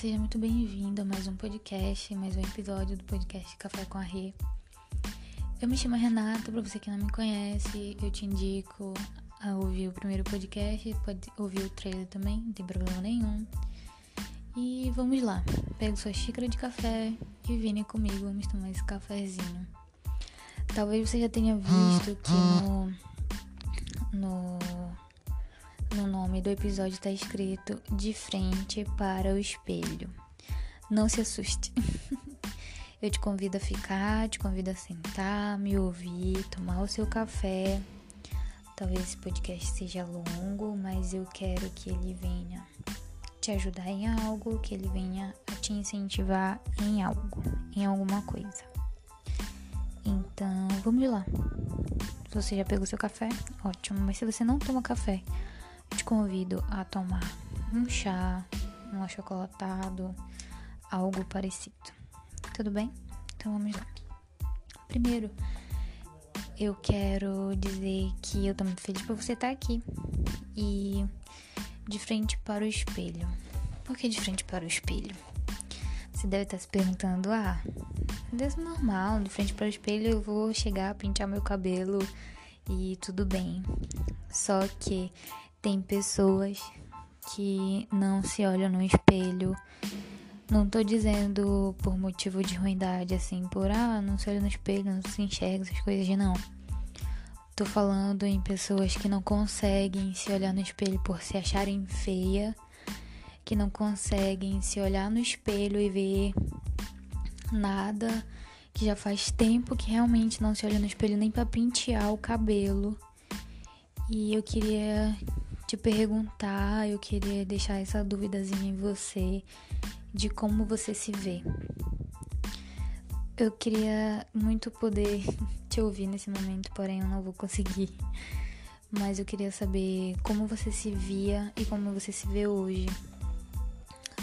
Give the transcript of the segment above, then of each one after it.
seja muito bem-vindo a mais um podcast, mais um episódio do podcast Café com a Rê. Eu me chamo Renata, para você que não me conhece, eu te indico a ouvir o primeiro podcast, pode ouvir o trailer também, não tem problema nenhum. E vamos lá, pega sua xícara de café e venha comigo, vamos tomar esse cafezinho. Talvez você já tenha visto que no, no no nome do episódio está escrito De frente para o espelho. Não se assuste. Eu te convido a ficar, te convido a sentar, me ouvir, tomar o seu café. Talvez esse podcast seja longo, mas eu quero que ele venha te ajudar em algo, que ele venha a te incentivar em algo, em alguma coisa. Então, vamos lá. Se você já pegou seu café, ótimo. Mas se você não toma café, te convido a tomar um chá, um achocolatado, algo parecido. Tudo bem? Então vamos lá. Primeiro, eu quero dizer que eu tô muito feliz por você estar aqui e de frente para o espelho. Por que de frente para o espelho? Você deve estar se perguntando: ah, é normal, de frente para o espelho eu vou chegar, pintar meu cabelo e tudo bem. Só que tem pessoas que não se olham no espelho. Não tô dizendo por motivo de ruindade, assim, por ah, não se olha no espelho, não se enxerga, essas coisas de não. Tô falando em pessoas que não conseguem se olhar no espelho por se acharem feia, que não conseguem se olhar no espelho e ver nada, que já faz tempo que realmente não se olha no espelho nem para pentear o cabelo. E eu queria te perguntar, eu queria deixar essa duvidazinha em você de como você se vê. Eu queria muito poder te ouvir nesse momento, porém eu não vou conseguir. Mas eu queria saber como você se via e como você se vê hoje.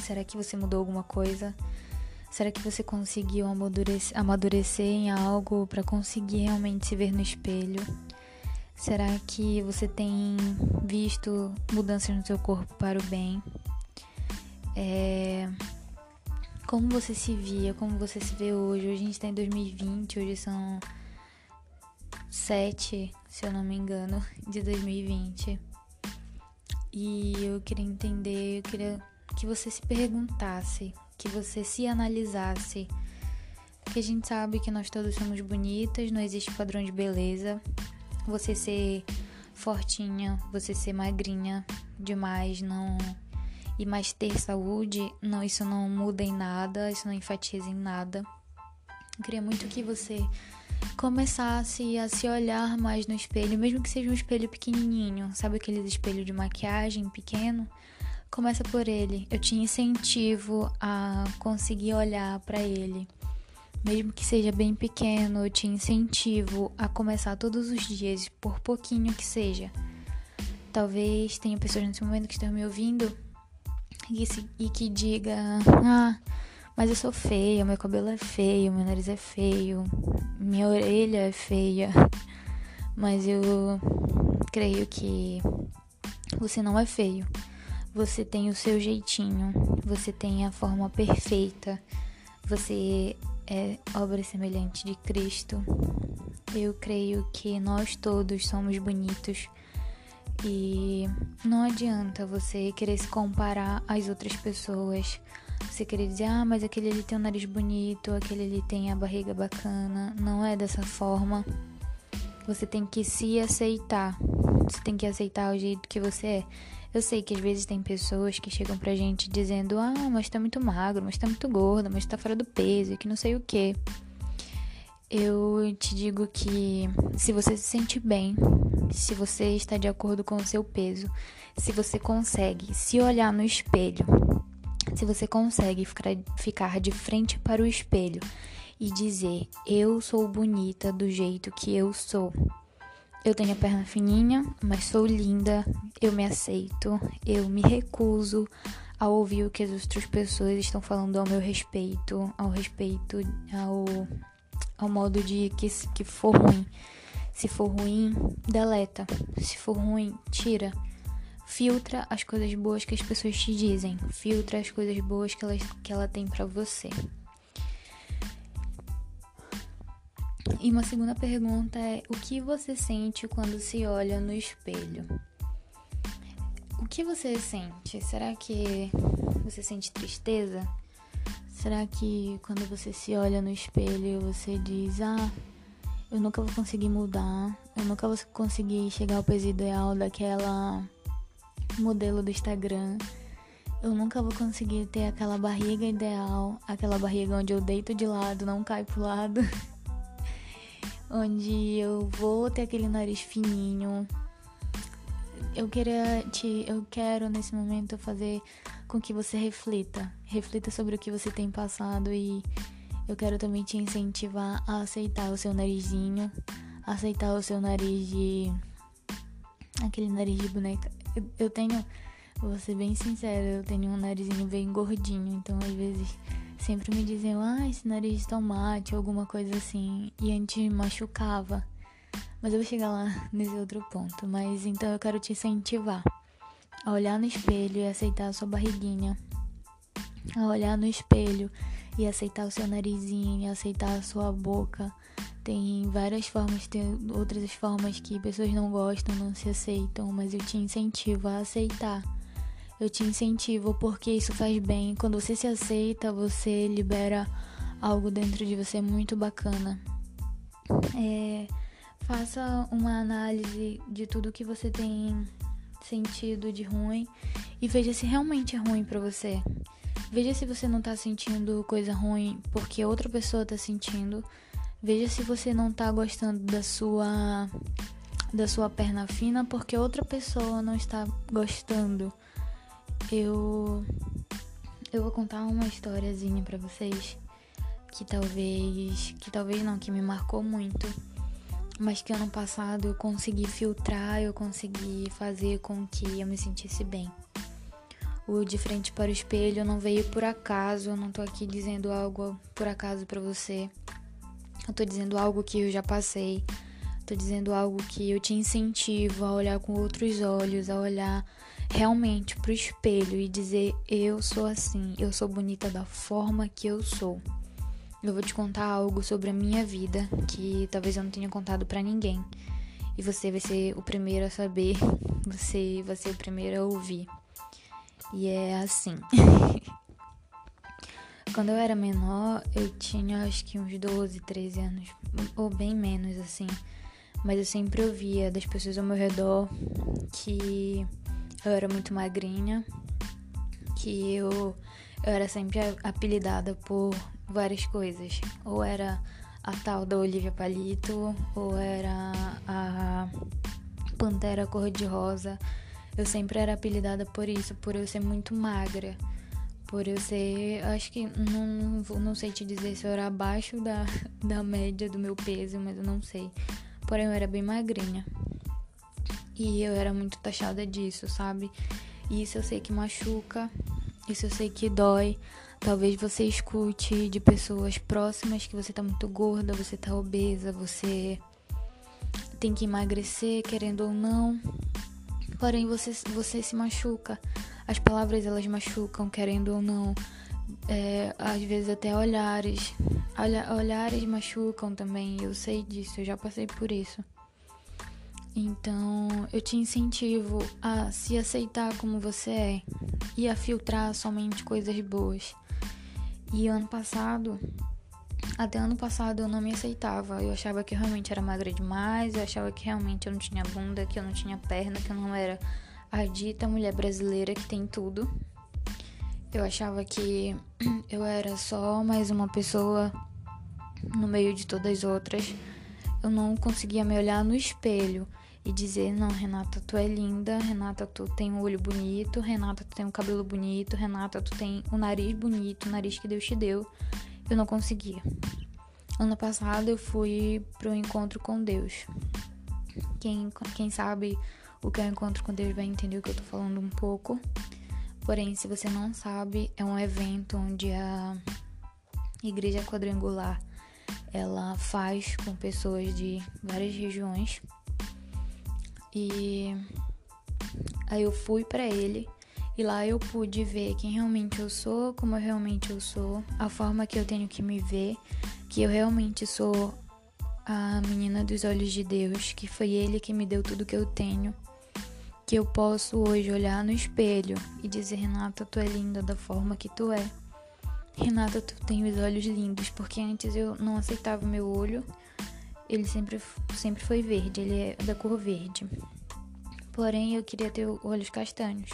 Será que você mudou alguma coisa? Será que você conseguiu amadurecer, amadurecer em algo para conseguir realmente se ver no espelho? Será que você tem visto mudanças no seu corpo para o bem? É... Como você se via, como você se vê hoje? Hoje a gente está em 2020, hoje são 7, se eu não me engano, de 2020. E eu queria entender, eu queria que você se perguntasse, que você se analisasse. Porque a gente sabe que nós todos somos bonitas, não existe padrão de beleza você ser fortinha, você ser magrinha demais, não e mais ter saúde, não, isso não muda em nada, isso não enfatiza em nada. Eu queria muito que você começasse a se olhar mais no espelho, mesmo que seja um espelho pequenininho, sabe aqueles espelhos de maquiagem pequeno? Começa por ele. Eu te incentivo a conseguir olhar para ele mesmo que seja bem pequeno, eu te incentivo a começar todos os dias, por pouquinho que seja. Talvez tenha pessoas nesse momento que estão me ouvindo e, se, e que diga: Ah, mas eu sou feia, meu cabelo é feio, meu nariz é feio, minha orelha é feia. Mas eu creio que você não é feio. Você tem o seu jeitinho, você tem a forma perfeita, você é obra semelhante de Cristo. Eu creio que nós todos somos bonitos e não adianta você querer se comparar às outras pessoas. Você querer dizer, ah, mas aquele ali tem o nariz bonito, aquele ali tem a barriga bacana. Não é dessa forma. Você tem que se aceitar. Você tem que aceitar o jeito que você é. Eu sei que às vezes tem pessoas que chegam pra gente dizendo: ah, mas tá muito magro, mas tá muito gorda, mas tá fora do peso e que não sei o que. Eu te digo que se você se sente bem, se você está de acordo com o seu peso, se você consegue se olhar no espelho, se você consegue ficar de frente para o espelho e dizer: Eu sou bonita do jeito que eu sou eu tenho a perna fininha, mas sou linda, eu me aceito, eu me recuso a ouvir o que as outras pessoas estão falando ao meu respeito, ao respeito ao, ao modo de que, que for ruim. Se for ruim, deleta. Se for ruim, tira. Filtra as coisas boas que as pessoas te dizem. Filtra as coisas boas que ela, que ela tem para você. E uma segunda pergunta é: o que você sente quando se olha no espelho? O que você sente? Será que você sente tristeza? Será que quando você se olha no espelho você diz: Ah, eu nunca vou conseguir mudar, eu nunca vou conseguir chegar ao peso ideal daquela modelo do Instagram, eu nunca vou conseguir ter aquela barriga ideal, aquela barriga onde eu deito de lado, não cai pro lado. onde eu vou ter aquele nariz fininho. Eu queria te, eu quero nesse momento fazer com que você reflita, reflita sobre o que você tem passado e eu quero também te incentivar a aceitar o seu narizinho, aceitar o seu nariz de aquele nariz de boneca. Eu, eu tenho, vou ser bem sincera, eu tenho um narizinho bem gordinho, então às vezes sempre me diziam, ah, esse nariz de tomate, alguma coisa assim. E antes machucava. Mas eu vou chegar lá nesse outro ponto. Mas então eu quero te incentivar a olhar no espelho e aceitar a sua barriguinha. A olhar no espelho e aceitar o seu narizinho, aceitar a sua boca. Tem várias formas, tem outras formas que pessoas não gostam, não se aceitam, mas eu te incentivo a aceitar eu te incentivo porque isso faz bem. Quando você se aceita, você libera algo dentro de você muito bacana. É, faça uma análise de tudo que você tem sentido de ruim e veja se realmente é ruim para você. Veja se você não tá sentindo coisa ruim porque outra pessoa tá sentindo. Veja se você não tá gostando da sua da sua perna fina porque outra pessoa não está gostando eu eu vou contar uma historiazinha para vocês que talvez que talvez não que me marcou muito, mas que ano passado eu consegui filtrar, eu consegui fazer com que eu me sentisse bem. O de frente para o espelho não veio por acaso, eu não tô aqui dizendo algo por acaso para você. Eu tô dizendo algo que eu já passei. Tô dizendo algo que eu te incentivo a olhar com outros olhos, a olhar realmente pro espelho e dizer: Eu sou assim, eu sou bonita da forma que eu sou. Eu vou te contar algo sobre a minha vida que talvez eu não tenha contado para ninguém. E você vai ser o primeiro a saber, você vai ser o primeiro a ouvir. E é assim. Quando eu era menor, eu tinha acho que uns 12, 13 anos, ou bem menos assim. Mas eu sempre ouvia das pessoas ao meu redor que eu era muito magrinha, que eu, eu era sempre apelidada por várias coisas. Ou era a tal da Olivia Palito, ou era a Pantera Cor-de-Rosa. Eu sempre era apelidada por isso, por eu ser muito magra. Por eu ser. Acho que. Não, não sei te dizer se eu era abaixo da, da média do meu peso, mas eu não sei. Porém, eu era bem magrinha. E eu era muito taxada disso, sabe? E isso eu sei que machuca, isso eu sei que dói. Talvez você escute de pessoas próximas que você tá muito gorda, você tá obesa, você tem que emagrecer, querendo ou não. Porém, você, você se machuca. As palavras elas machucam, querendo ou não. É, às vezes até olhares. Olha, olhares machucam também. Eu sei disso, eu já passei por isso. Então, eu te incentivo a se aceitar como você é e a filtrar somente coisas boas. E ano passado, até ano passado eu não me aceitava. Eu achava que eu realmente era magra demais, eu achava que realmente eu não tinha bunda, que eu não tinha perna, que eu não era a dita mulher brasileira que tem tudo. Eu achava que eu era só mais uma pessoa no meio de todas as outras. Eu não conseguia me olhar no espelho e dizer: Não, Renata, tu é linda, Renata, tu tem um olho bonito, Renata, tu tem um cabelo bonito, Renata, tu tem um nariz bonito, o nariz que Deus te deu. Eu não conseguia. Ano passado eu fui pro encontro com Deus. Quem, quem sabe o que é o encontro com Deus vai entender o que eu tô falando um pouco. Porém, se você não sabe, é um evento onde a Igreja Quadrangular ela faz com pessoas de várias regiões e Aí eu fui para ele e lá eu pude ver quem realmente eu sou, como eu realmente eu sou, a forma que eu tenho que me ver, que eu realmente sou a menina dos olhos de Deus, que foi ele que me deu tudo que eu tenho. Que eu posso hoje olhar no espelho e dizer, Renata, tu é linda da forma que tu é. Renata, tu tem os olhos lindos, porque antes eu não aceitava o meu olho. Ele sempre, sempre foi verde, ele é da cor verde. Porém, eu queria ter olhos castanhos.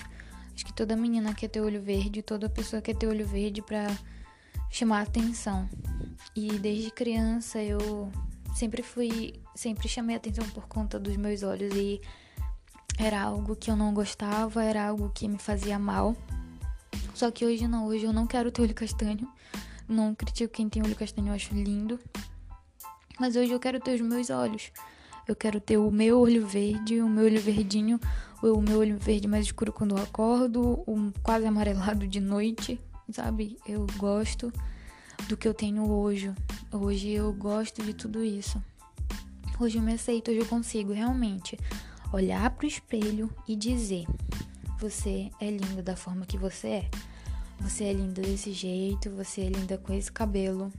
Acho que toda menina quer ter olho verde, toda pessoa quer ter olho verde para chamar atenção. E desde criança eu sempre fui, sempre chamei atenção por conta dos meus olhos e era algo que eu não gostava, era algo que me fazia mal. Só que hoje não, hoje eu não quero ter olho castanho. Não critico quem tem olho castanho, eu acho lindo. Mas hoje eu quero ter os meus olhos. Eu quero ter o meu olho verde, o meu olho verdinho, o meu olho verde mais escuro quando eu acordo, um quase amarelado de noite, sabe? Eu gosto do que eu tenho hoje. Hoje eu gosto de tudo isso. Hoje eu me aceito, hoje eu consigo realmente olhar para o espelho e dizer: Você é linda da forma que você é. Você é linda desse jeito, você é linda com esse cabelo,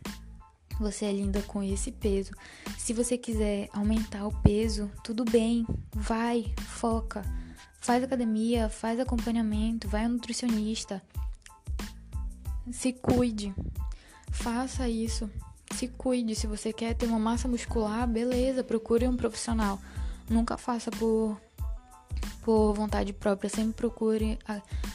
você é linda com esse peso. Se você quiser aumentar o peso, tudo bem, vai, foca. Faz academia, faz acompanhamento, vai ao nutricionista. Se cuide. Faça isso. Se cuide. Se você quer ter uma massa muscular, beleza, procure um profissional. Nunca faça por por vontade própria, sempre procure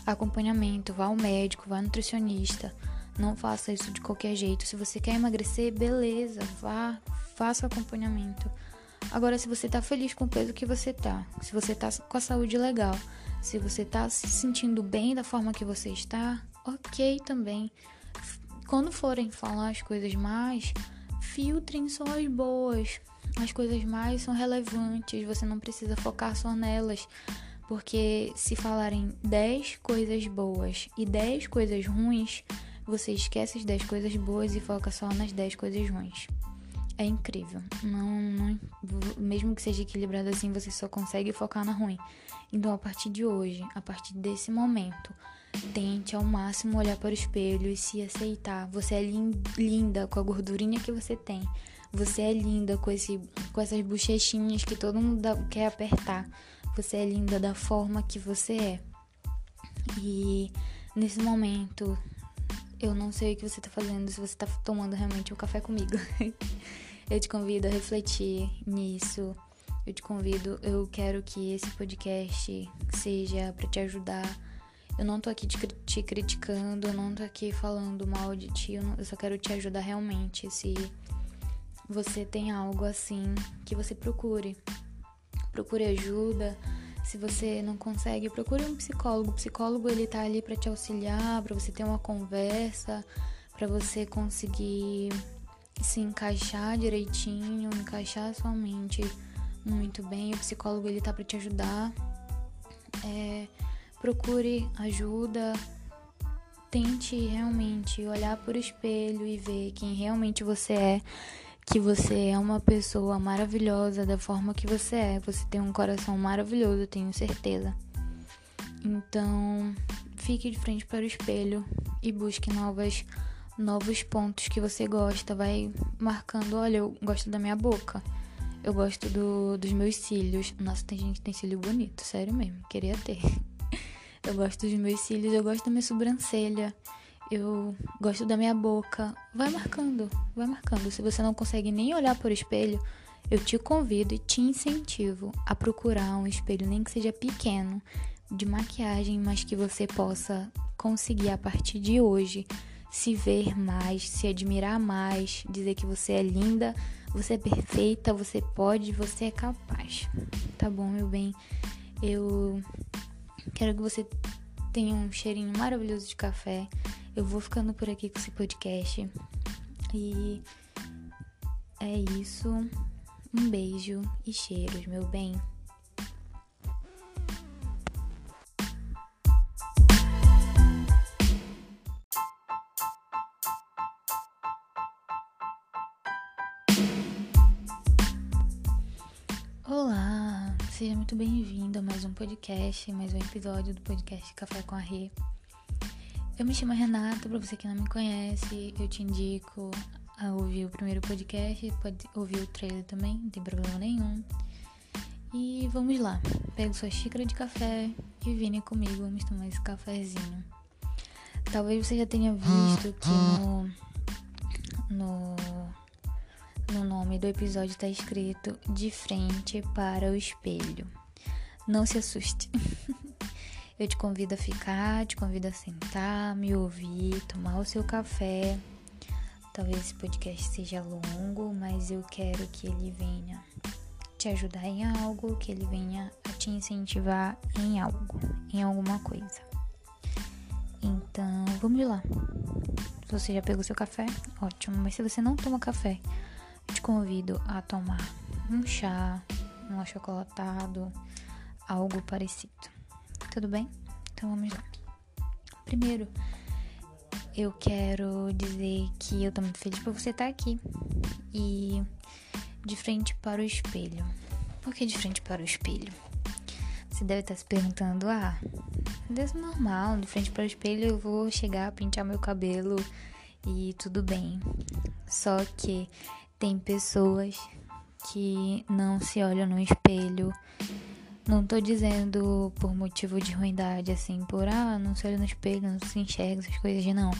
acompanhamento, vá ao médico, vá ao nutricionista. Não faça isso de qualquer jeito. Se você quer emagrecer, beleza, vá, faça acompanhamento. Agora, se você tá feliz com o peso que você tá, se você tá com a saúde legal, se você tá se sentindo bem da forma que você está, ok também quando forem falar as coisas mais, filtrem só as boas. As coisas mais são relevantes, você não precisa focar só nelas. Porque se falarem 10 coisas boas e 10 coisas ruins, você esquece as 10 coisas boas e foca só nas 10 coisas ruins. É incrível. Não, não, mesmo que seja equilibrado assim, você só consegue focar na ruim. Então, a partir de hoje, a partir desse momento, Tente ao máximo olhar para o espelho e se aceitar. Você é linda com a gordurinha que você tem. Você é linda com, esse, com essas bochechinhas que todo mundo quer apertar. Você é linda da forma que você é. E nesse momento, eu não sei o que você está fazendo, se você está tomando realmente um café comigo. eu te convido a refletir nisso. Eu te convido, eu quero que esse podcast seja para te ajudar eu não tô aqui te, te, criticando, eu não tô aqui falando mal de ti, eu, não, eu só quero te ajudar realmente. Se você tem algo assim, que você procure. Procure ajuda. Se você não consegue, procure um psicólogo. O psicólogo ele tá ali para te auxiliar, para você ter uma conversa, para você conseguir se encaixar direitinho, encaixar sua mente muito bem. O psicólogo ele tá para te ajudar. É, procure ajuda, tente realmente olhar por espelho e ver quem realmente você é, que você é uma pessoa maravilhosa da forma que você é. Você tem um coração maravilhoso, tenho certeza. Então, fique de frente para o espelho e busque novas novos pontos que você gosta, vai marcando, olha, eu gosto da minha boca. Eu gosto do, dos meus cílios. Nossa, tem gente que tem cílio bonito, sério mesmo, queria ter. Eu gosto dos meus cílios, eu gosto da minha sobrancelha, eu gosto da minha boca. Vai marcando, vai marcando. Se você não consegue nem olhar por espelho, eu te convido e te incentivo a procurar um espelho, nem que seja pequeno, de maquiagem, mas que você possa conseguir a partir de hoje se ver mais, se admirar mais, dizer que você é linda, você é perfeita, você pode, você é capaz. Tá bom, meu bem? Eu Quero que você tenha um cheirinho maravilhoso de café. Eu vou ficando por aqui com esse podcast. E é isso. Um beijo e cheiros, meu bem. Olá, seja muito bem-vindo a mais um podcast, mais um episódio do podcast Café com a Rê. Eu me chamo Renata, para você que não me conhece, eu te indico a ouvir o primeiro podcast, pode ouvir o trailer também, não tem problema nenhum. E vamos lá, pega sua xícara de café e venha comigo, vamos tomar esse cafezinho. Talvez você já tenha visto que no, no no nome do episódio está escrito De frente para o espelho. Não se assuste. Eu te convido a ficar, te convido a sentar, me ouvir, tomar o seu café. Talvez esse podcast seja longo, mas eu quero que ele venha te ajudar em algo, que ele venha a te incentivar em algo, em alguma coisa. Então, vamos lá. Se você já pegou seu café, ótimo. Mas se você não toma café, te convido a tomar um chá, um achocolatado, algo parecido. Tudo bem? Então vamos lá. Primeiro, eu quero dizer que eu tô muito feliz por você estar aqui e de frente para o espelho. Por que de frente para o espelho? Você deve estar se perguntando: ah, é normal, de frente para o espelho eu vou chegar, pintar meu cabelo e tudo bem. Só que tem pessoas que não se olham no espelho. Não tô dizendo por motivo de ruindade, assim, por ah, não se olha no espelho, não se enxerga, essas coisas, não.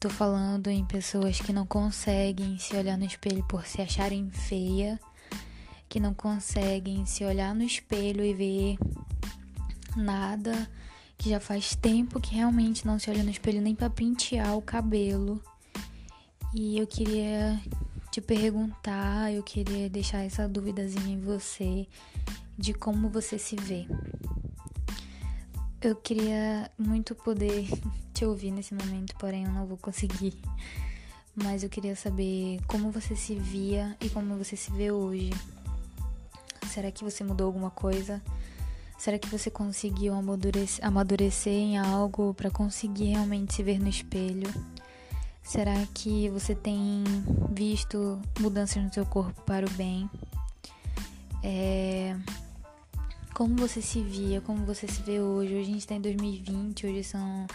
Tô falando em pessoas que não conseguem se olhar no espelho por se acharem feia, que não conseguem se olhar no espelho e ver nada, que já faz tempo que realmente não se olha no espelho nem para pentear o cabelo. E eu queria te perguntar, eu queria deixar essa duvidazinha em você de como você se vê. Eu queria muito poder te ouvir nesse momento, porém eu não vou conseguir. Mas eu queria saber como você se via e como você se vê hoje. Será que você mudou alguma coisa? Será que você conseguiu amadurecer, em algo para conseguir realmente se ver no espelho? Será que você tem visto mudanças no seu corpo para o bem? É... Como você se via, como você se vê hoje? Hoje a gente está em 2020, hoje são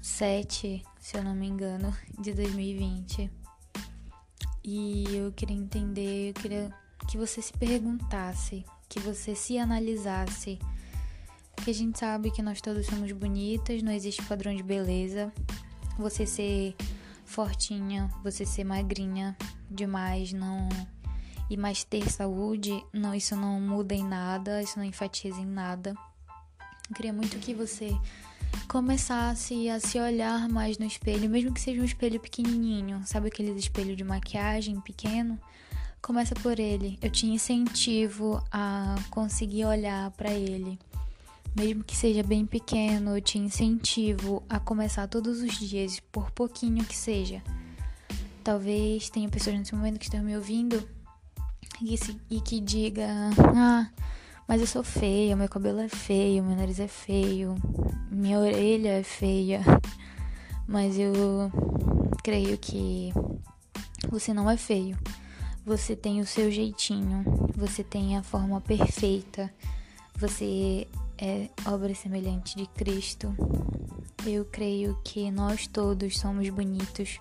7, se eu não me engano, de 2020. E eu queria entender, eu queria que você se perguntasse, que você se analisasse. Porque a gente sabe que nós todos somos bonitas, não existe padrão de beleza você ser fortinha, você ser magrinha demais, não e mais ter saúde, não, isso não muda em nada, isso não enfatiza em nada. Eu queria muito que você começasse a se olhar mais no espelho, mesmo que seja um espelho pequenininho, sabe aqueles espelhos de maquiagem pequeno? Começa por ele. Eu te incentivo a conseguir olhar para ele. Mesmo que seja bem pequeno, eu te incentivo a começar todos os dias, por pouquinho que seja. Talvez tenha pessoas nesse momento que estão me ouvindo e, se, e que diga: Ah, mas eu sou feia, meu cabelo é feio, meu nariz é feio, minha orelha é feia. Mas eu creio que você não é feio. Você tem o seu jeitinho, você tem a forma perfeita, você é obra semelhante de Cristo. Eu creio que nós todos somos bonitos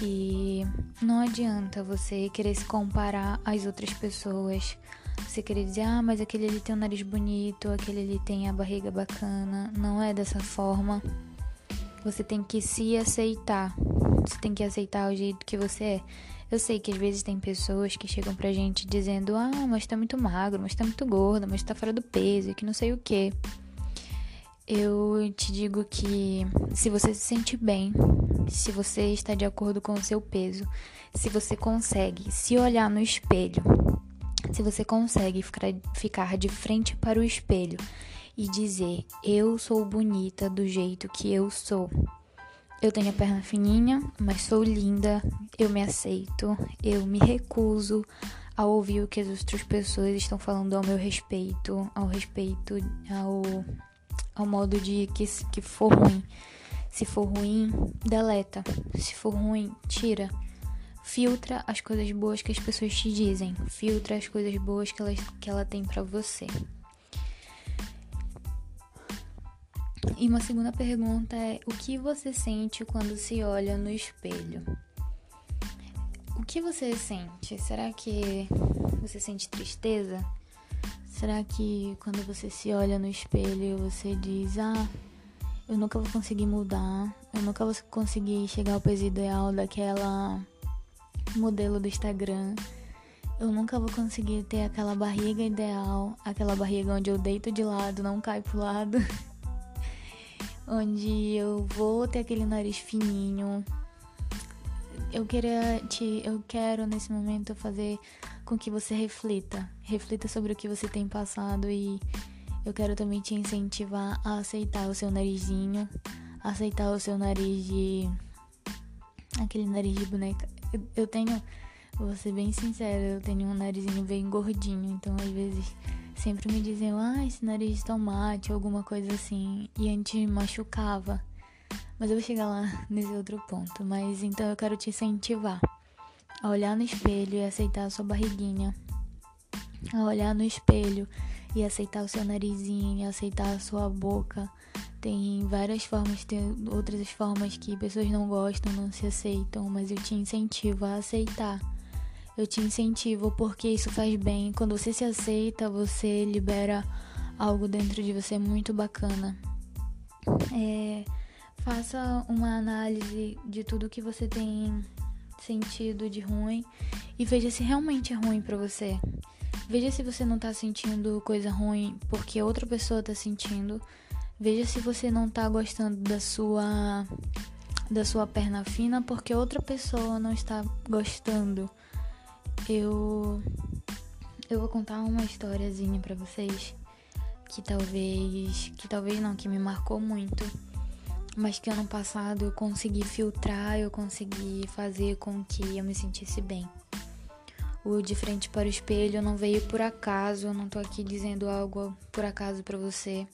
e não adianta você querer se comparar às outras pessoas. Você querer dizer, ah, mas aquele ali tem um nariz bonito, aquele ali tem a barriga bacana. Não é dessa forma. Você tem que se aceitar. Você tem que aceitar o jeito que você é. Eu sei que às vezes tem pessoas que chegam pra gente dizendo: ah, mas tá muito magro, mas tá muito gorda, mas tá fora do peso, que não sei o que. Eu te digo que se você se sente bem, se você está de acordo com o seu peso, se você consegue se olhar no espelho, se você consegue ficar de frente para o espelho e dizer: Eu sou bonita do jeito que eu sou. Eu tenho a perna fininha, mas sou linda, eu me aceito, eu me recuso a ouvir o que as outras pessoas estão falando ao meu respeito, ao respeito ao, ao modo de que, que for ruim. Se for ruim, deleta. Se for ruim, tira. Filtra as coisas boas que as pessoas te dizem. Filtra as coisas boas que ela, que ela tem para você. E uma segunda pergunta é: o que você sente quando se olha no espelho? O que você sente? Será que você sente tristeza? Será que quando você se olha no espelho você diz: Ah, eu nunca vou conseguir mudar, eu nunca vou conseguir chegar ao peso ideal daquela modelo do Instagram. Eu nunca vou conseguir ter aquela barriga ideal, aquela barriga onde eu deito de lado, não cai pro lado. onde eu vou ter aquele nariz fininho. Eu queria te, eu quero nesse momento fazer com que você reflita, reflita sobre o que você tem passado e eu quero também te incentivar a aceitar o seu narizinho, aceitar o seu nariz de aquele nariz de boneca eu, tenho, vou ser bem sincera, eu tenho um narizinho bem gordinho, então às vezes sempre me diziam, ah, esse nariz de tomate, alguma coisa assim, e antes machucava. Mas eu vou chegar lá nesse outro ponto. Mas então eu quero te incentivar a olhar no espelho e aceitar a sua barriguinha. A olhar no espelho e aceitar o seu narizinho, e aceitar a sua boca, tem várias formas, tem outras formas que pessoas não gostam, não se aceitam, mas eu te incentivo a aceitar. Eu te incentivo porque isso faz bem. Quando você se aceita, você libera algo dentro de você muito bacana. É, faça uma análise de tudo que você tem sentido de ruim e veja se realmente é ruim para você. Veja se você não tá sentindo coisa ruim porque outra pessoa tá sentindo. Veja se você não tá gostando da sua da sua perna fina porque outra pessoa não está gostando. Eu eu vou contar uma historiazinha para vocês que talvez que talvez não que me marcou muito, mas que ano passado eu consegui filtrar, eu consegui fazer com que eu me sentisse bem. O de frente para o espelho não veio por acaso, eu não tô aqui dizendo algo por acaso para você.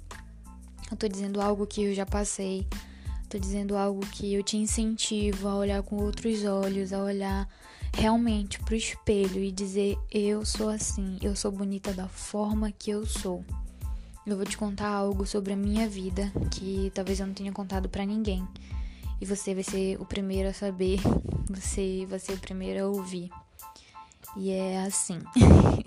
Eu tô dizendo algo que eu já passei. Tô dizendo algo que eu te incentivo a olhar com outros olhos, a olhar realmente pro espelho e dizer: eu sou assim, eu sou bonita da forma que eu sou. Eu vou te contar algo sobre a minha vida que talvez eu não tenha contado para ninguém. E você vai ser o primeiro a saber, você vai ser o primeiro a ouvir. E é assim.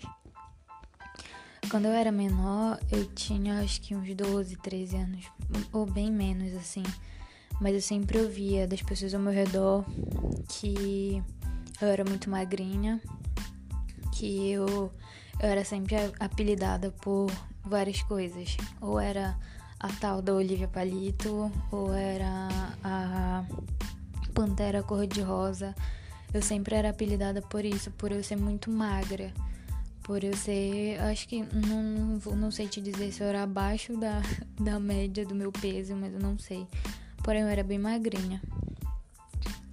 Quando eu era menor, eu tinha acho que uns 12, 13 anos, ou bem menos assim. Mas eu sempre ouvia das pessoas ao meu redor que eu era muito magrinha, que eu, eu era sempre apelidada por várias coisas. Ou era a tal da Olivia Palito, ou era a Pantera Cor-de-Rosa. Eu sempre era apelidada por isso, por eu ser muito magra. Por eu ser, acho que não, não sei te dizer se eu era abaixo da, da média do meu peso, mas eu não sei. Porém, eu era bem magrinha.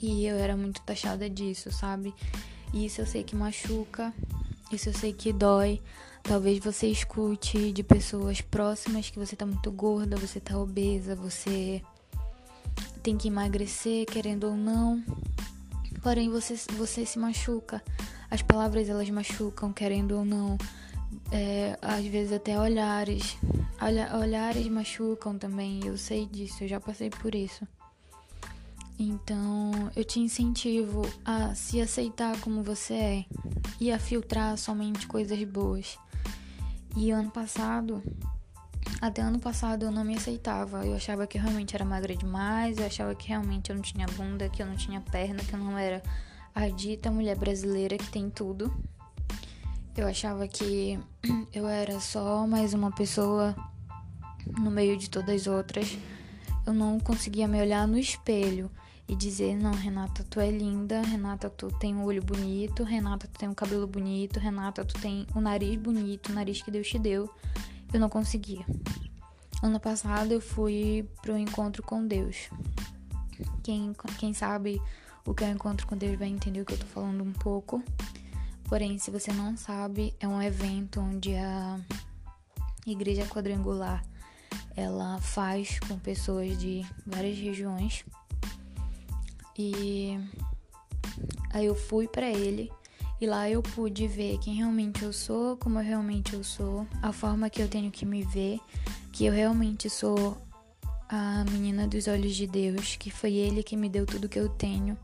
E eu era muito taxada disso, sabe? E isso eu sei que machuca, isso eu sei que dói. Talvez você escute de pessoas próximas que você tá muito gorda, você tá obesa, você tem que emagrecer, querendo ou não. Porém, você, você se machuca. As palavras elas machucam, querendo ou não. É, às vezes até olhares. Olha, olhares machucam também. Eu sei disso, eu já passei por isso. Então, eu te incentivo a se aceitar como você é e a filtrar somente coisas boas. E ano passado, até ano passado eu não me aceitava. Eu achava que eu realmente era magra demais, eu achava que realmente eu não tinha bunda, que eu não tinha perna, que eu não era a dita mulher brasileira que tem tudo. Eu achava que eu era só mais uma pessoa no meio de todas as outras. Eu não conseguia me olhar no espelho e dizer: Não, Renata, tu é linda. Renata, tu tem um olho bonito. Renata, tu tem um cabelo bonito. Renata, tu tem um nariz bonito, o nariz que Deus te deu. Eu não conseguia. Ano passado eu fui pro encontro com Deus. Quem, quem sabe o que é o encontro com Deus vai entender o que eu tô falando um pouco. Porém, se você não sabe, é um evento onde a Igreja Quadrangular ela faz com pessoas de várias regiões. E Aí eu fui para ele e lá eu pude ver quem realmente eu sou, como eu realmente eu sou, a forma que eu tenho que me ver, que eu realmente sou a menina dos olhos de Deus, que foi ele que me deu tudo que eu tenho.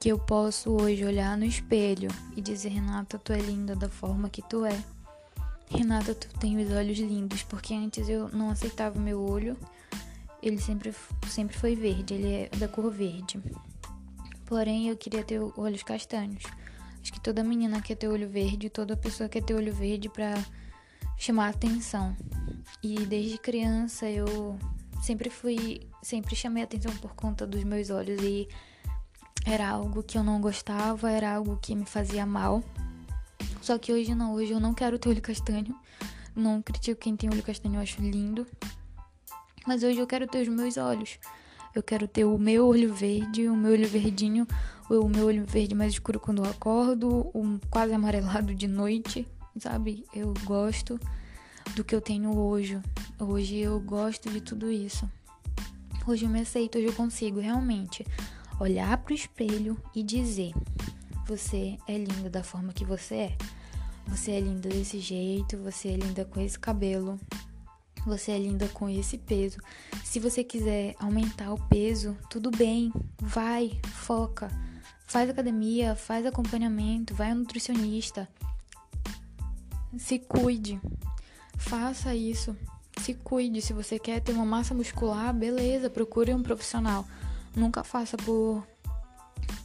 Que eu posso hoje olhar no espelho e dizer: Renata, tu é linda da forma que tu é. Renata, tu tem os olhos lindos, porque antes eu não aceitava meu olho. Ele sempre, sempre foi verde, ele é da cor verde. Porém, eu queria ter olhos castanhos. Acho que toda menina quer ter olho verde, toda pessoa quer ter olho verde para chamar atenção. E desde criança eu sempre fui, sempre chamei atenção por conta dos meus olhos e era algo que eu não gostava, era algo que me fazia mal. Só que hoje não, hoje eu não quero ter olho castanho. Não critico quem tem olho castanho, eu acho lindo. Mas hoje eu quero ter os meus olhos. Eu quero ter o meu olho verde, o meu olho verdinho, o meu olho verde mais escuro quando eu acordo, um quase amarelado de noite, sabe? Eu gosto do que eu tenho hoje. Hoje eu gosto de tudo isso. Hoje eu me aceito, hoje eu consigo realmente olhar para o espelho e dizer: Você é linda da forma que você é. Você é linda desse jeito, você é linda com esse cabelo, você é linda com esse peso. Se você quiser aumentar o peso, tudo bem, vai, foca. Faz academia, faz acompanhamento, vai ao nutricionista. Se cuide. Faça isso. Se cuide. Se você quer ter uma massa muscular, beleza, procure um profissional. Nunca faça por,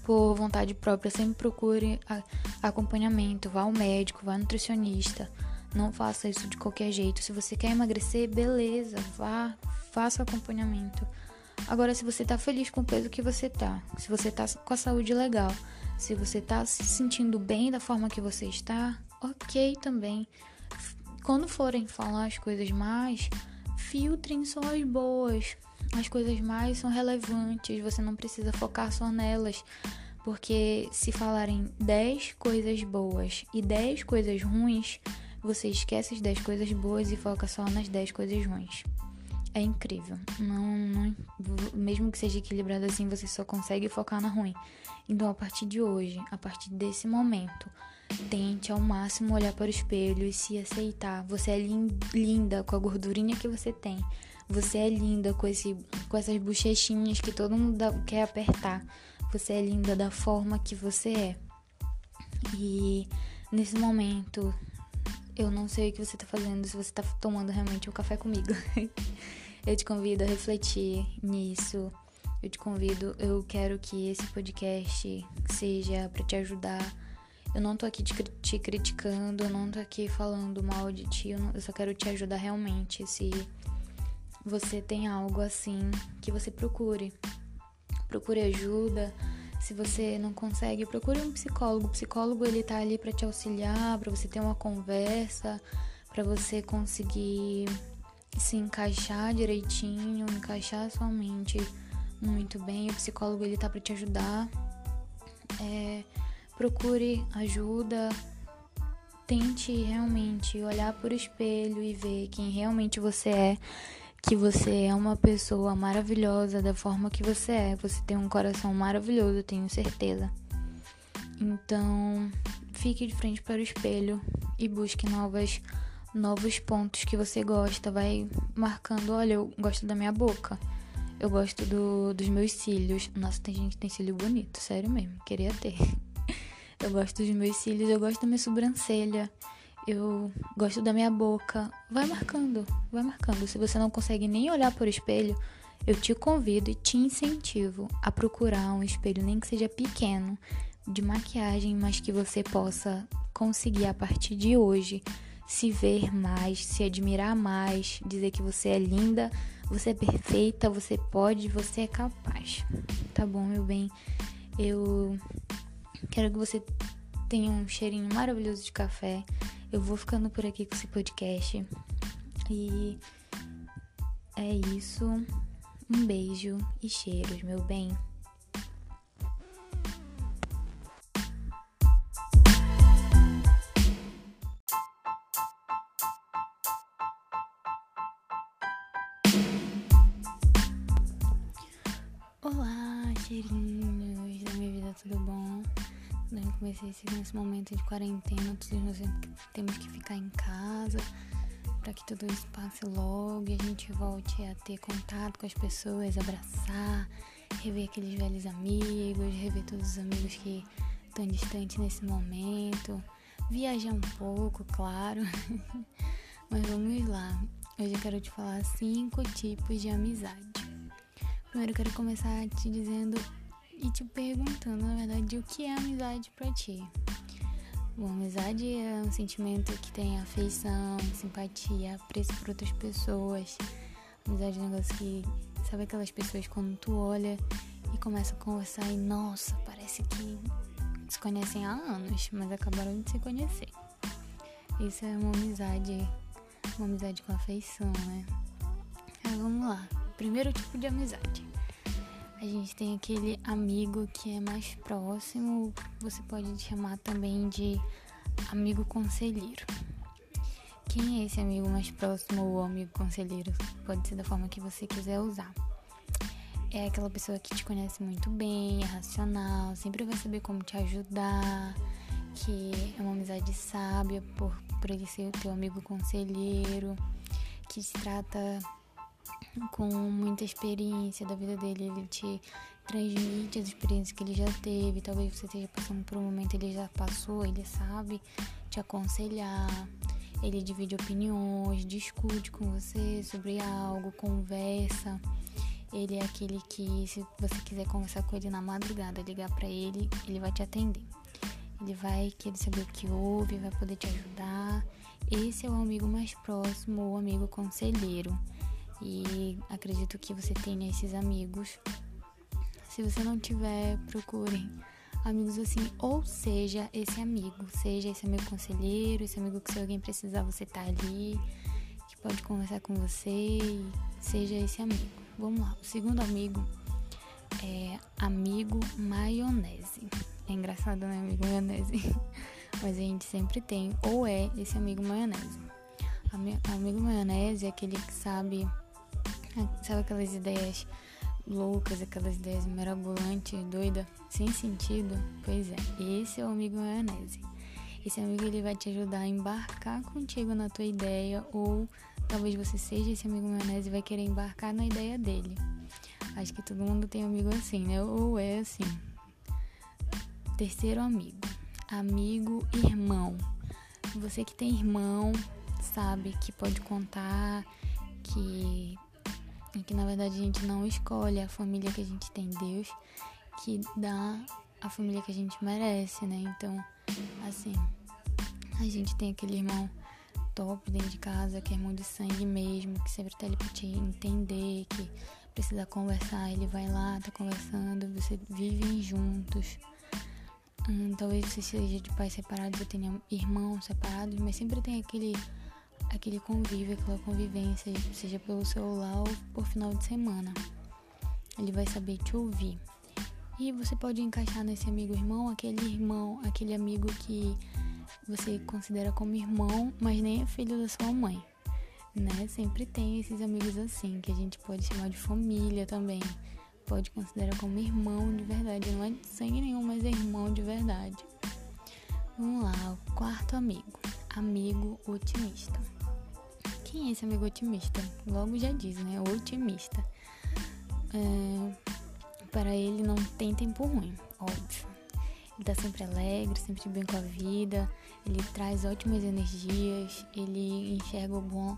por vontade própria. Sempre procure acompanhamento. Vá ao médico, vá ao nutricionista. Não faça isso de qualquer jeito. Se você quer emagrecer, beleza, vá, faça o acompanhamento. Agora, se você tá feliz com o peso que você tá, se você tá com a saúde legal, se você tá se sentindo bem da forma que você está, ok também. Quando forem falar as coisas mais, filtrem só as boas. As coisas mais são relevantes, você não precisa focar só nelas. Porque se falarem 10 coisas boas e 10 coisas ruins, você esquece as 10 coisas boas e foca só nas 10 coisas ruins. É incrível. Não, não, mesmo que seja equilibrado assim, você só consegue focar na ruim. Então, a partir de hoje, a partir desse momento, tente ao máximo olhar para o espelho e se aceitar. Você é linda com a gordurinha que você tem. Você é linda com, esse, com essas bochechinhas que todo mundo quer apertar. Você é linda da forma que você é. E nesse momento, eu não sei o que você tá fazendo, se você tá tomando realmente um café comigo. eu te convido a refletir nisso. Eu te convido, eu quero que esse podcast seja para te ajudar. Eu não tô aqui te, te, criticando, eu não tô aqui falando mal de ti, eu, não, eu só quero te ajudar realmente. Se você tem algo assim, que você procure. Procure ajuda se você não consegue, procure um psicólogo. O psicólogo ele tá ali para te auxiliar, para você ter uma conversa, para você conseguir se encaixar direitinho, encaixar sua mente muito bem. O psicólogo ele tá para te ajudar. É, procure ajuda. Tente realmente olhar por espelho e ver quem realmente você é que você é uma pessoa maravilhosa da forma que você é. Você tem um coração maravilhoso, tenho certeza. Então, fique de frente para o espelho e busque novas novos pontos que você gosta. Vai marcando, olha, eu gosto da minha boca. Eu gosto do, dos meus cílios. Nossa, tem gente que tem cílio bonito, sério mesmo, queria ter. Eu gosto dos meus cílios, eu gosto da minha sobrancelha eu gosto da minha boca. Vai marcando, vai marcando. Se você não consegue nem olhar por espelho, eu te convido e te incentivo a procurar um espelho, nem que seja pequeno, de maquiagem, mas que você possa conseguir a partir de hoje se ver mais, se admirar mais, dizer que você é linda, você é perfeita, você pode, você é capaz. Tá bom, meu bem? Eu quero que você tenha um cheirinho maravilhoso de café eu vou ficando por aqui com esse podcast. E é isso. Um beijo e cheiros, meu bem. Nesse momento de quarentena, todos nós temos que ficar em casa para que tudo isso passe logo e a gente volte a ter contato com as pessoas, abraçar, rever aqueles velhos amigos, rever todos os amigos que estão distantes nesse momento, viajar um pouco, claro. Mas vamos lá. Hoje eu quero te falar cinco tipos de amizade. Primeiro eu quero começar te dizendo e te perguntando, na verdade, o que é amizade para ti. Bom, amizade é um sentimento que tem afeição, simpatia, apreço por outras pessoas. Amizade é um negócio que, sabe aquelas pessoas quando tu olha e começa a conversar e, nossa, parece que se conhecem há anos, mas acabaram de se conhecer. Isso é uma amizade, uma amizade com afeição, né? Mas vamos lá. Primeiro tipo de amizade a gente tem aquele amigo que é mais próximo, você pode chamar também de amigo conselheiro. Quem é esse amigo mais próximo ou amigo conselheiro? Pode ser da forma que você quiser usar. É aquela pessoa que te conhece muito bem, é racional, sempre vai saber como te ajudar, que é uma amizade sábia por, por ele ser o teu amigo conselheiro, que te trata com muita experiência da vida dele, ele te transmite as experiências que ele já teve. Talvez você esteja passando por um momento, ele já passou, ele sabe te aconselhar. Ele divide opiniões, discute com você sobre algo, conversa. Ele é aquele que, se você quiser conversar com ele na madrugada, ligar para ele, ele vai te atender. Ele vai querer saber o que houve, vai poder te ajudar. Esse é o amigo mais próximo, o amigo conselheiro. E acredito que você tenha esses amigos. Se você não tiver, procure amigos assim, ou seja esse amigo, seja esse amigo conselheiro, esse amigo que se alguém precisar você tá ali, que pode conversar com você, seja esse amigo. Vamos lá, o segundo amigo é amigo maionese. É engraçado, né, amigo maionese? Mas a gente sempre tem, ou é esse amigo maionese. Amigo maionese é aquele que sabe Sabe aquelas ideias loucas, aquelas ideias mirabolantes, doida, sem sentido? Pois é, esse é o amigo maionese. Esse amigo ele vai te ajudar a embarcar contigo na tua ideia ou talvez você seja esse amigo maionese e vai querer embarcar na ideia dele. Acho que todo mundo tem amigo assim, né? Ou é assim. Terceiro amigo. Amigo irmão. Você que tem irmão, sabe que pode contar, que e que na verdade a gente não escolhe a família que a gente tem, Deus que dá a família que a gente merece, né? Então, assim, a gente tem aquele irmão top dentro de casa, que é irmão de sangue mesmo, que sempre tá ali pra te entender, que precisa conversar, ele vai lá, tá conversando, você vivem juntos. Hum, talvez você seja de pais separados, eu tenha irmãos separados, mas sempre tem aquele aquele convívio, aquela convivência, seja pelo celular ou por final de semana. Ele vai saber te ouvir. E você pode encaixar nesse amigo irmão aquele irmão, aquele amigo que você considera como irmão, mas nem é filho da sua mãe. Né? Sempre tem esses amigos assim, que a gente pode chamar de família também. Pode considerar como irmão de verdade. Não é de sangue nenhum, mas é irmão de verdade. Vamos lá, o quarto amigo. Amigo otimista. Quem é esse amigo otimista? Logo já diz, né? Otimista. É, para ele não tem tempo ruim, óbvio. Ele tá sempre alegre, sempre bem com a vida, ele traz ótimas energias, ele enxerga o bom,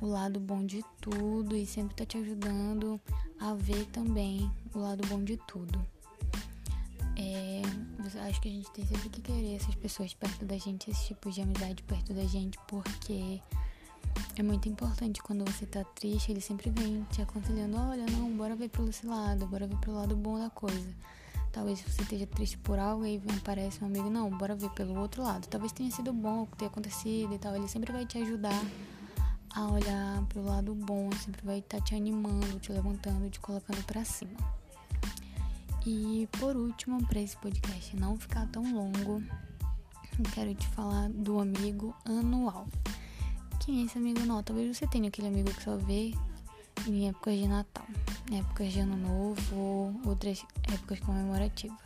o lado bom de tudo e sempre tá te ajudando a ver também o lado bom de tudo. É, acho que a gente tem sempre que querer essas pessoas perto da gente, esse tipo de amizade perto da gente, porque é muito importante quando você tá triste, ele sempre vem te aconselhando, olha, não, bora ver pelo esse lado, bora ver pelo lado bom da coisa. Talvez você esteja triste por algo e aí aparece um amigo, não, bora ver pelo outro lado. Talvez tenha sido bom o que tenha acontecido e tal. Ele sempre vai te ajudar a olhar pelo lado bom, sempre vai estar tá te animando, te levantando, te colocando para cima. E por último, para esse podcast não ficar tão longo, quero te falar do amigo anual quem é esse amigo não. Talvez você tenha aquele amigo que só vê em épocas de Natal, épocas de Ano Novo ou outras épocas comemorativas.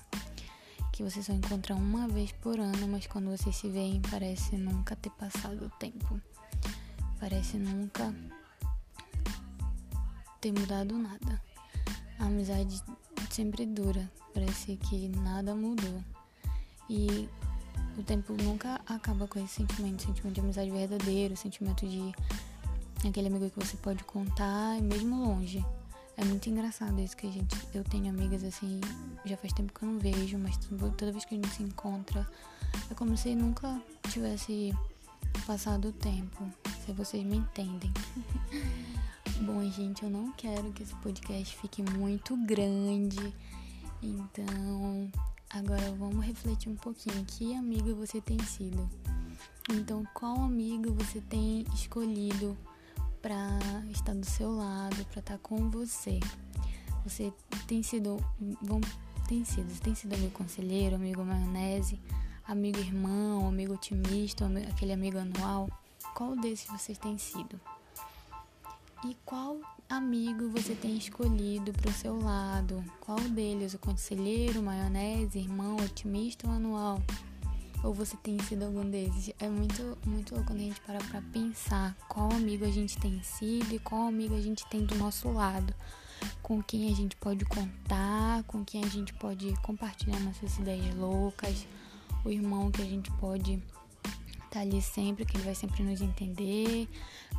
Que você só encontra uma vez por ano, mas quando vocês se veem parece nunca ter passado o tempo. Parece nunca ter mudado nada. A amizade sempre dura, parece que nada mudou. E o tempo nunca acaba com esse sentimento, sentimento de amizade verdadeiro, sentimento de aquele amigo que você pode contar, mesmo longe. É muito engraçado isso que a gente. Eu tenho amigas assim, já faz tempo que eu não vejo, mas toda vez que a gente se encontra, é como se nunca tivesse passado o tempo. Se vocês me entendem. Bom, gente, eu não quero que esse podcast fique muito grande. Então, agora vamos refletir um pouquinho. Que amigo você tem sido? Então, qual amigo você tem escolhido para estar do seu lado, para estar com você. Você tem sido, vão, tem sido, você tem sido amigo conselheiro, amigo maionese, amigo irmão, amigo otimista, aquele amigo anual. Qual desses você tem sido? E qual amigo você tem escolhido para o seu lado? Qual deles? O conselheiro, maionese, irmão, otimista ou anual? Ou você tem sido algum desses? É muito, muito louco quando a gente para pra pensar qual amigo a gente tem sido e qual amigo a gente tem do nosso lado. Com quem a gente pode contar, com quem a gente pode compartilhar nossas ideias loucas, o irmão que a gente pode tá ali sempre, que ele vai sempre nos entender,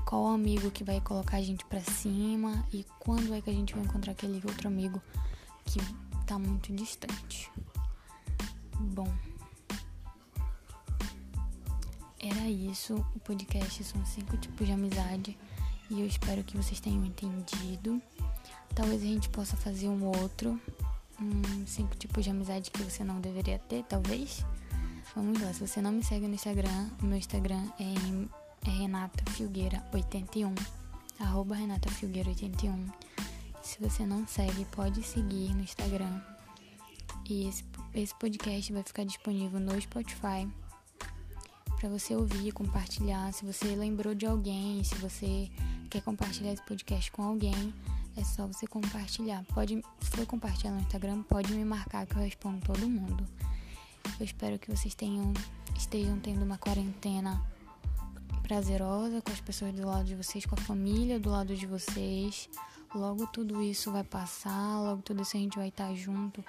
qual amigo que vai colocar a gente para cima e quando é que a gente vai encontrar aquele outro amigo que tá muito distante. Bom, era isso. O podcast são cinco tipos de amizade e eu espero que vocês tenham entendido. Talvez a gente possa fazer um outro, um cinco tipos de amizade que você não deveria ter, talvez. Vamos lá, se você não me segue no Instagram, o meu Instagram é, é Renata Filgueira 81, arroba Renata Filgueira 81. Se você não segue, pode seguir no Instagram. E esse, esse podcast vai ficar disponível no Spotify para você ouvir, compartilhar. Se você lembrou de alguém, se você quer compartilhar esse podcast com alguém, é só você compartilhar. Pode, se for compartilhar no Instagram, pode me marcar que eu respondo todo mundo. Eu espero que vocês tenham estejam tendo uma quarentena prazerosa com as pessoas do lado de vocês, com a família do lado de vocês. Logo tudo isso vai passar, logo tudo isso a gente vai estar junto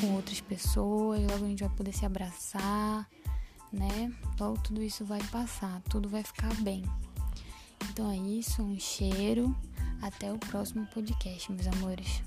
com outras pessoas, logo a gente vai poder se abraçar né? Logo tudo isso vai passar, tudo vai ficar bem. Então é isso, um cheiro. Até o próximo podcast, meus amores.